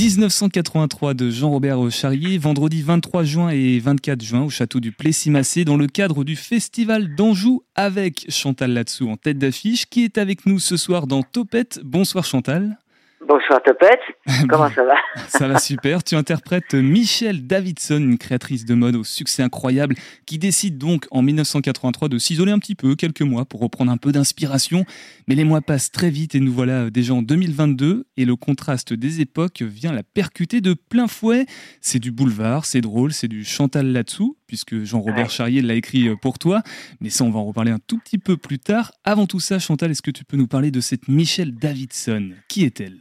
1983 de Jean-Robert Charrier, vendredi 23 juin et 24 juin au château du Plessis-Massé dans le cadre du Festival d'Anjou avec Chantal Latsou en tête d'affiche qui est avec nous ce soir dans Topette. Bonsoir Chantal. Bonsoir Topette, comment ça va? Ça va super, tu interprètes Michelle Davidson, une créatrice de mode au succès incroyable, qui décide donc en 1983 de s'isoler un petit peu, quelques mois, pour reprendre un peu d'inspiration. Mais les mois passent très vite et nous voilà déjà en 2022, et le contraste des époques vient la percuter de plein fouet. C'est du boulevard, c'est drôle, c'est du Chantal là-dessous, puisque Jean-Robert Charrier l'a écrit euh, pour toi, mais ça on va en reparler un tout petit peu plus tard. Avant tout ça, Chantal, est-ce que tu peux nous parler de cette Michelle Davidson? Qui est-elle?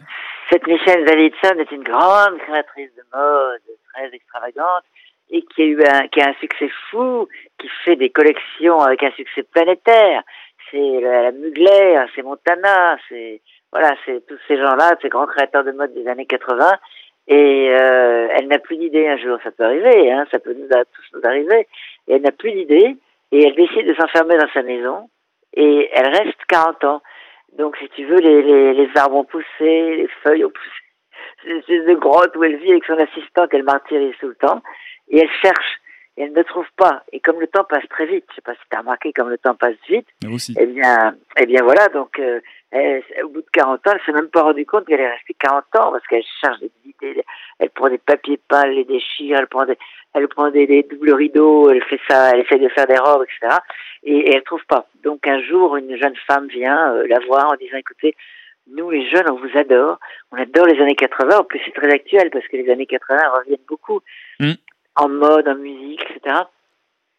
Cette Michelle Davidson est une grande créatrice de mode, très extravagante, et qui a eu un, qui a un succès fou, qui fait des collections avec un succès planétaire. C'est la, Mugler, c'est Montana, c'est voilà, c'est tous ces gens-là, ces grands créateurs de mode des années 80. Et euh, elle n'a plus d'idée un jour, ça peut arriver, hein, ça peut nous tous nous arriver. Et elle n'a plus d'idée, et elle décide de s'enfermer dans sa maison, et elle reste 40 ans. Donc, si tu veux, les, les, les arbres ont poussé, les feuilles ont poussé. C'est une espèce de grotte où elle vit avec son assistante, elle martyrise tout le temps. Et elle cherche, et elle ne trouve pas. Et comme le temps passe très vite, je sais pas si tu as remarqué comme le temps passe vite, aussi. eh bien, eh bien voilà, donc euh, au bout de 40 ans, elle s'est même pas rendu compte qu'elle est restée 40 ans parce qu'elle cherche des idées, elle prend des papiers peints, elle les déchire, elle prend des, elle prend des, des, doubles rideaux, elle fait ça, elle essaie de faire des robes, etc. Et, et elle trouve pas. Donc un jour, une jeune femme vient euh, la voir en disant, écoutez, nous les jeunes, on vous adore, on adore les années 80. En plus, c'est très actuel parce que les années 80 reviennent beaucoup mm. en mode, en musique, etc.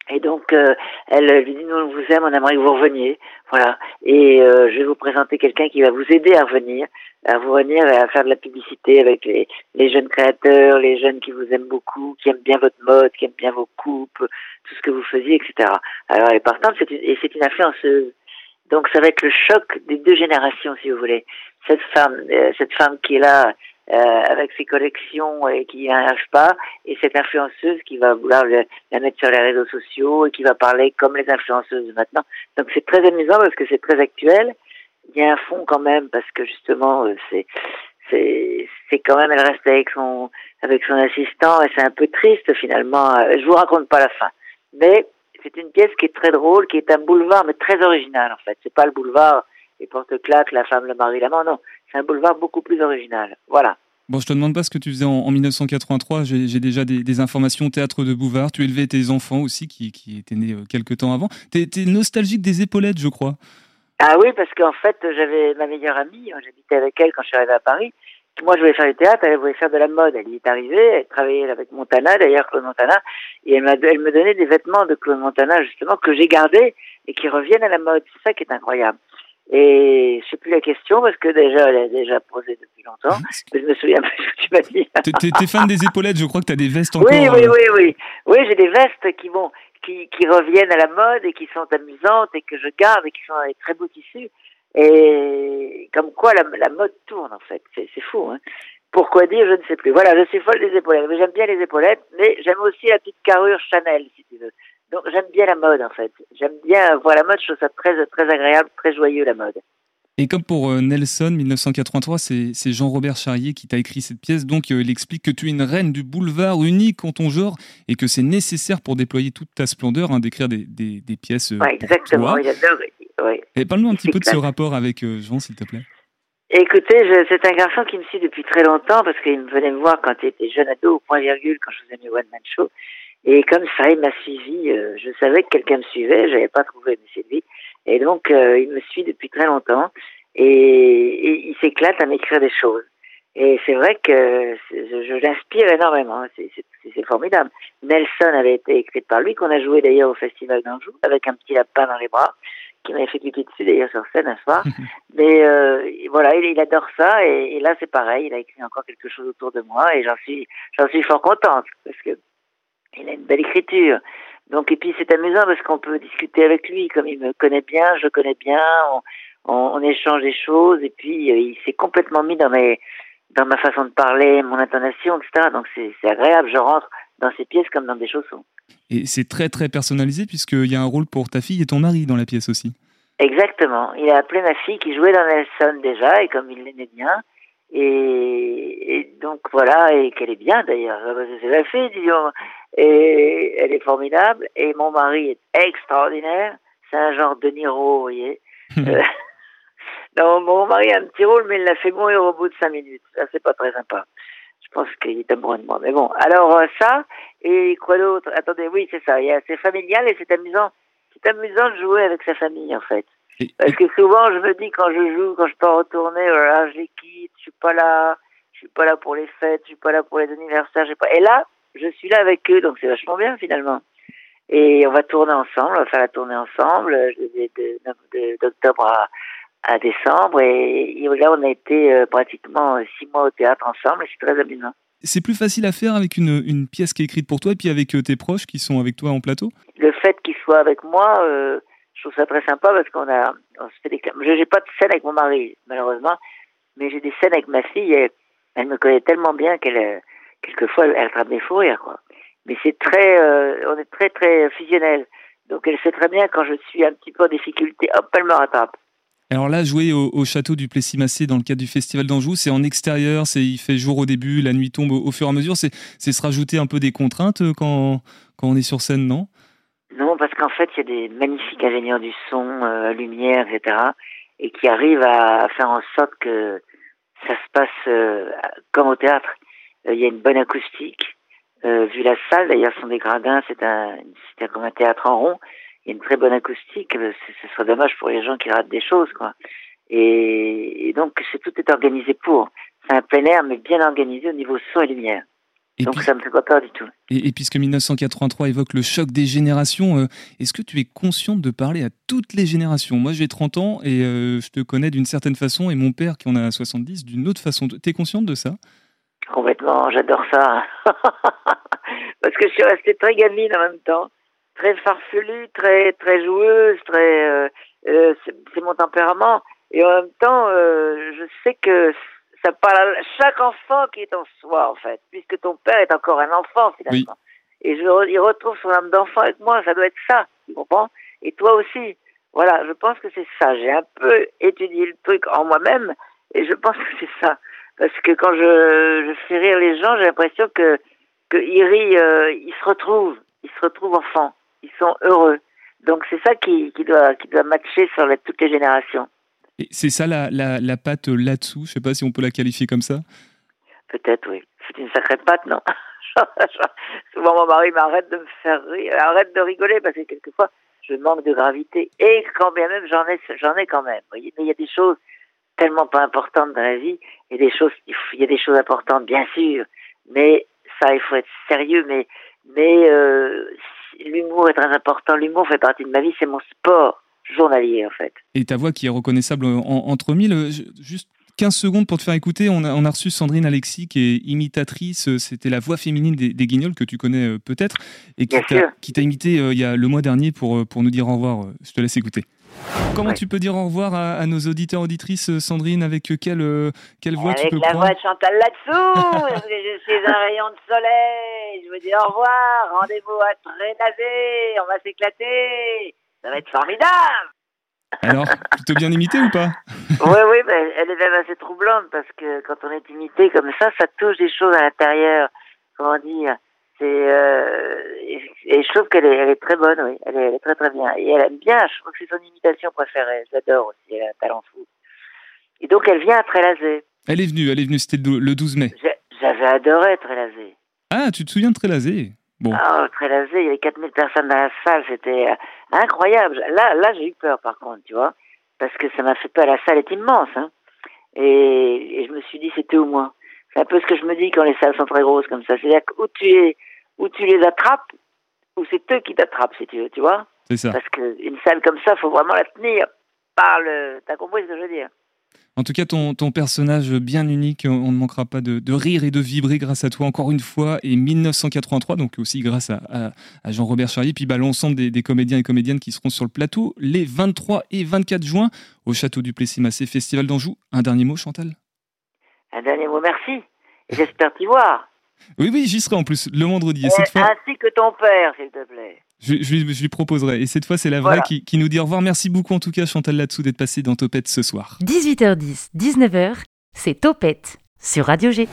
Et donc, euh, elle lui dit, nous, on vous aime, on aimerait que vous reveniez. Voilà. Et euh, je vais vous présenter quelqu'un qui va vous aider à revenir, à vous revenir et à faire de la publicité avec les, les jeunes créateurs, les jeunes qui vous aiment beaucoup, qui aiment bien votre mode, qui aiment bien vos coupes, tout ce que vous faisiez, etc. Alors, elle est partante, c'est une, et c'est une influenceuse. Donc, ça va être le choc des deux générations, si vous voulez. Cette femme, euh, cette femme qui est là, avec ses collections et qui n'arrive pas, et cette influenceuse qui va vouloir la mettre sur les réseaux sociaux et qui va parler comme les influenceuses maintenant. Donc c'est très amusant parce que c'est très actuel. Il y a un fond quand même parce que justement euh, c'est c'est c'est quand même elle reste avec son avec son assistant et c'est un peu triste finalement. Euh, je vous raconte pas la fin, mais c'est une pièce qui est très drôle, qui est un boulevard mais très original en fait. C'est pas le boulevard les porte-claques, la femme, le mari, l'amant, non c'est un boulevard beaucoup plus original. Voilà. Bon, je te demande pas ce que tu faisais en, 1983. J'ai déjà des, informations théâtre de Bouvard. Tu élevais tes enfants aussi, qui, qui étaient nés euh, quelques temps avant. Tu es, nostalgique des épaulettes, je crois. Ah oui, parce qu'en fait, j'avais ma meilleure amie. J'habitais avec elle quand je suis arrivé à Paris. Moi, je voulais faire du théâtre, elle voulait faire de la mode. Elle y est arrivée, elle travaillait avec Montana, d'ailleurs Claude Montana, et elle, elle me donnait des vêtements de Claude Montana, justement, que j'ai gardés et qui reviennent à la mode. C'est ça qui est incroyable. Et je sais plus la question parce que déjà, elle a déjà posé depuis longtemps. Mais je me souviens plus ce que tu m'as dit. T'es fan des épaulettes, je crois que tu as des vestes encore. Oui, oui, oui, oui. Oui, j'ai des vestes qui vont, qui, qui reviennent à la mode et qui sont amusantes et que je garde et qui sont avec très beaux tissus. Et comme quoi la, la mode tourne en fait. C'est fou, hein. Pourquoi dire, je ne sais plus. Voilà, je suis folle des épaulettes. J'aime bien les épaulettes, mais j'aime aussi la petite carrure Chanel, si tu veux. Donc j'aime bien la mode en fait. J'aime bien voir la mode, je trouve ça très, très agréable, très joyeux la mode. Et comme pour euh, Nelson, 1983, c'est Jean-Robert Charrier qui t'a écrit cette pièce. Donc, euh, il explique que tu es une reine du boulevard unique en ton genre et que c'est nécessaire pour déployer toute ta splendeur hein, d'écrire des, des, des, pièces. Euh, exactement, il adore. Ouais. Et parle-nous un petit peu de ce rapport avec Jean, s'il te plaît. Écoutez, c'est un garçon qui me suit depuis très longtemps parce qu'il venait me voir quand il était jeune ado au point virgule quand je faisais mes one man show. Et comme ça, il m'a suivi. Euh, je savais que quelqu'un me suivait. J'avais pas trouvé, mais c'est lui. Et donc, euh, il me suit depuis très longtemps. Et, il s'éclate à m'écrire des choses. Et c'est vrai que je, je l'inspire énormément. C'est formidable. Nelson avait été écrite par lui, qu'on a joué d'ailleurs au Festival d'Anjou, avec un petit lapin dans les bras, qui m'avait fait pipi dessus d'ailleurs sur scène un soir. Mais euh, voilà, il, il, adore ça. Et, et là, c'est pareil. Il a écrit encore quelque chose autour de moi. Et j'en suis, j'en suis fort contente. Parce que il a une belle écriture. Donc, et puis c'est amusant parce qu'on peut discuter avec lui, comme il me connaît bien, je le connais bien, on, on, échange des choses, et puis euh, il s'est complètement mis dans mes, dans ma façon de parler, mon intonation, etc. Donc c'est agréable, je rentre dans ses pièces comme dans des chaussons. Et c'est très très personnalisé puisqu'il y a un rôle pour ta fille et ton mari dans la pièce aussi. Exactement. Il a appelé ma fille qui jouait dans Nelson déjà, et comme il l'aimait bien, et, et donc donc voilà, et qu'elle est bien d'ailleurs. C'est la fille, disons. Et elle est formidable. Et mon mari est extraordinaire. C'est un genre de Niro, vous voyez. Euh, non, mon mari a un petit rôle, mais il l'a fait mourir au bout de cinq minutes. Ça, c'est pas très sympa. Je pense qu'il est amoureux de moi. Mais bon, alors euh, ça, et quoi d'autre? Attendez, oui, c'est ça. C'est familial et c'est amusant. C'est amusant de jouer avec sa famille, en fait. Parce que souvent, je me dis, quand je joue, quand je peux retourner, voilà, oh je les quitte, je suis pas là, je suis pas là pour les fêtes, je suis pas là pour les anniversaires, j'ai pas... Et là, je suis là avec eux, donc c'est vachement bien, finalement. Et on va tourner ensemble, on va faire la tournée ensemble, d'octobre à, à décembre. Et, là, on a été euh, pratiquement six mois au théâtre ensemble, et c'est très amusant. C'est plus facile à faire avec une, une, pièce qui est écrite pour toi et puis avec euh, tes proches qui sont avec toi en plateau? Le fait qu'ils soient avec moi, euh, je trouve ça très sympa parce qu'on a, on se fait des. Je n'ai pas de scène avec mon mari, malheureusement, mais j'ai des scènes avec ma fille et elle me connaît tellement bien qu'elle, quelquefois, elle attrape des fous rires, quoi. Mais c'est très, on est très, très fusionnel. Donc elle sait très bien quand je suis un petit peu en difficulté, hop, elle me rattrape. Alors là, jouer au, château du Plessis-Massé dans le cadre du Festival d'Anjou, c'est en extérieur, c'est il fait jour au début, la nuit tombe au, fur et à mesure. C'est se rajouter un peu des contraintes euh, quand, quand on est sur scène, non? Non, parce qu'en fait, il y a des magnifiques ingénieurs du son, euh, lumière, etc., et qui arrivent à, faire en sorte que ça se passe euh, comme au théâtre. Il y a une bonne acoustique. vu la salle, d'ailleurs, son des gradins, c'est un, comme un théâtre en rond il y a une très bonne acoustique. Euh, ce serait dommage pour les gens qui ratent des choses, quoi. Et, donc, tout est organisé pour. C'est un plein air, mais bien organisé au niveau son et lumière. donc ça ne me fait pas peur du tout. Et, puisque 1983 évoque le choc des générations, euh, est-ce que tu es consciente de parler à toutes les générations? Moi j'ai 30 ans et euh, je te connais d'une certaine façon et mon père qui en a 70 d'une autre façon. Tu es consciente de ça? Complètement, j'adore ça. Parce que je suis restée très gamine en même temps très farfelue, très très joueuse, très euh, euh, c'est mon tempérament. Et en même temps, euh, je sais que ça parle à chaque enfant qui est en soi, en fait, puisque ton père est encore un enfant finalement. Et je, il retrouve son âme d'enfant avec moi, ça doit être ça, tu comprends? Et toi aussi. Voilà, je pense que c'est ça. J'ai un peu étudié le truc en moi-même, et je pense que c'est ça. Parce que quand je, je fais rire les gens, j'ai l'impression que qu'ils rient, ils se retrouvent, ils se retrouvent enfants ils sont heureux. Donc c'est ça qui, qui, doit, qui doit matcher sur toutes les générations. Et c'est ça la, la, la patte là-dessous Je sais pas si on peut la qualifier comme ça. Peut-être, oui. C'est une sacrée patte, non? Souvent mon mari m'arrête de me faire rire, arrête de rigoler parce que quelquefois je manque de gravité. Et quand bien même j'en ai, j'en ai quand même. Mais il y a des choses tellement pas importantes dans la vie. Il y a des choses, il y a des choses importantes, bien sûr. Mais ça, il faut être sérieux. Mais, mais euh, l'humour est très important. L'humour fait partie de ma vie, c'est mon sport journalier en fait. Et ta voix qui est reconnaissable entre mille, euh, juste 15 secondes pour te faire écouter. On a, on a, reçu Sandrine Alexis, qui est imitatrice. Euh, c'était la voix féminine des, Guignols, que tu connais peut-être, et qui t'a imité il y a le mois dernier pour, pour nous dire au revoir. Je te laisse écouter. Comment tu peux dire au revoir à, nos auditeurs auditrices, Sandrine Avec quelle, quelle voix tu peux Avec la voix de Chantal là-dessous Je suis un rayon de soleil. Je vous dis au revoir Rendez-vous à Trénazé On va s'éclater. Ça va être formidable. Alors, plutôt bien imité ou pas? Oui, oui, elle est même assez troublante parce que quand on est imité comme ça, ça touche des choses à l'intérieur. Comment dire? C'est euh, et, je trouve qu'elle est, elle est très bonne, oui. Elle est, très très bien. Et elle aime bien. Je crois que c'est son imitation préférée. Je l'adore aussi. Elle a un talent fou. Et donc elle vient à Trélazé. Elle est venue. Elle est venue. C'était le 12 mai. J'avais adoré Trélazé. Ah, tu te souviens de Trélazé? Bon. Ah, Trélazé, il y avait 4000 personnes dans la salle, c'était euh, incroyable. Là, là j'ai eu peur par contre, tu vois, parce que ça m'a fait peur. La salle est immense, hein. Et, et je me suis dit, c'était au moins. C'est un peu ce que je me dis quand les salles sont très grosses comme ça. C'est-à-dire où tu es ou tu les attrapes, ou c'est eux qui t'attrapent, si tu veux, tu vois C'est ça. Parce qu'une salle comme ça, il faut vraiment la tenir par le... T'as compris ce que je veux dire en tout cas, ton, ton, personnage bien unique, on ne manquera pas de, de, rire et de vibrer grâce à toi encore une fois. Et 1983, donc aussi grâce à, à, Jean-Robert Charlier, puis bah, l'ensemble des, des, comédiens et comédiennes qui seront sur le plateau les 23 et 24 juin au Château du Plessis-Massé Festival d'Anjou. Un dernier mot, Chantal? Un dernier mot, merci. J'espère t'y voir. Oui, oui, j'y serai en plus le vendredi. Et cette fois... Ainsi que ton père, s'il te plaît. Je, lui proposerai. Et cette fois, c'est la vraie qui, qui, nous dit au revoir. Merci beaucoup, en tout cas, Chantal Latsou, d'être passée dans Topette ce soir. 18h10, 19h, c'est Topette sur Radio G.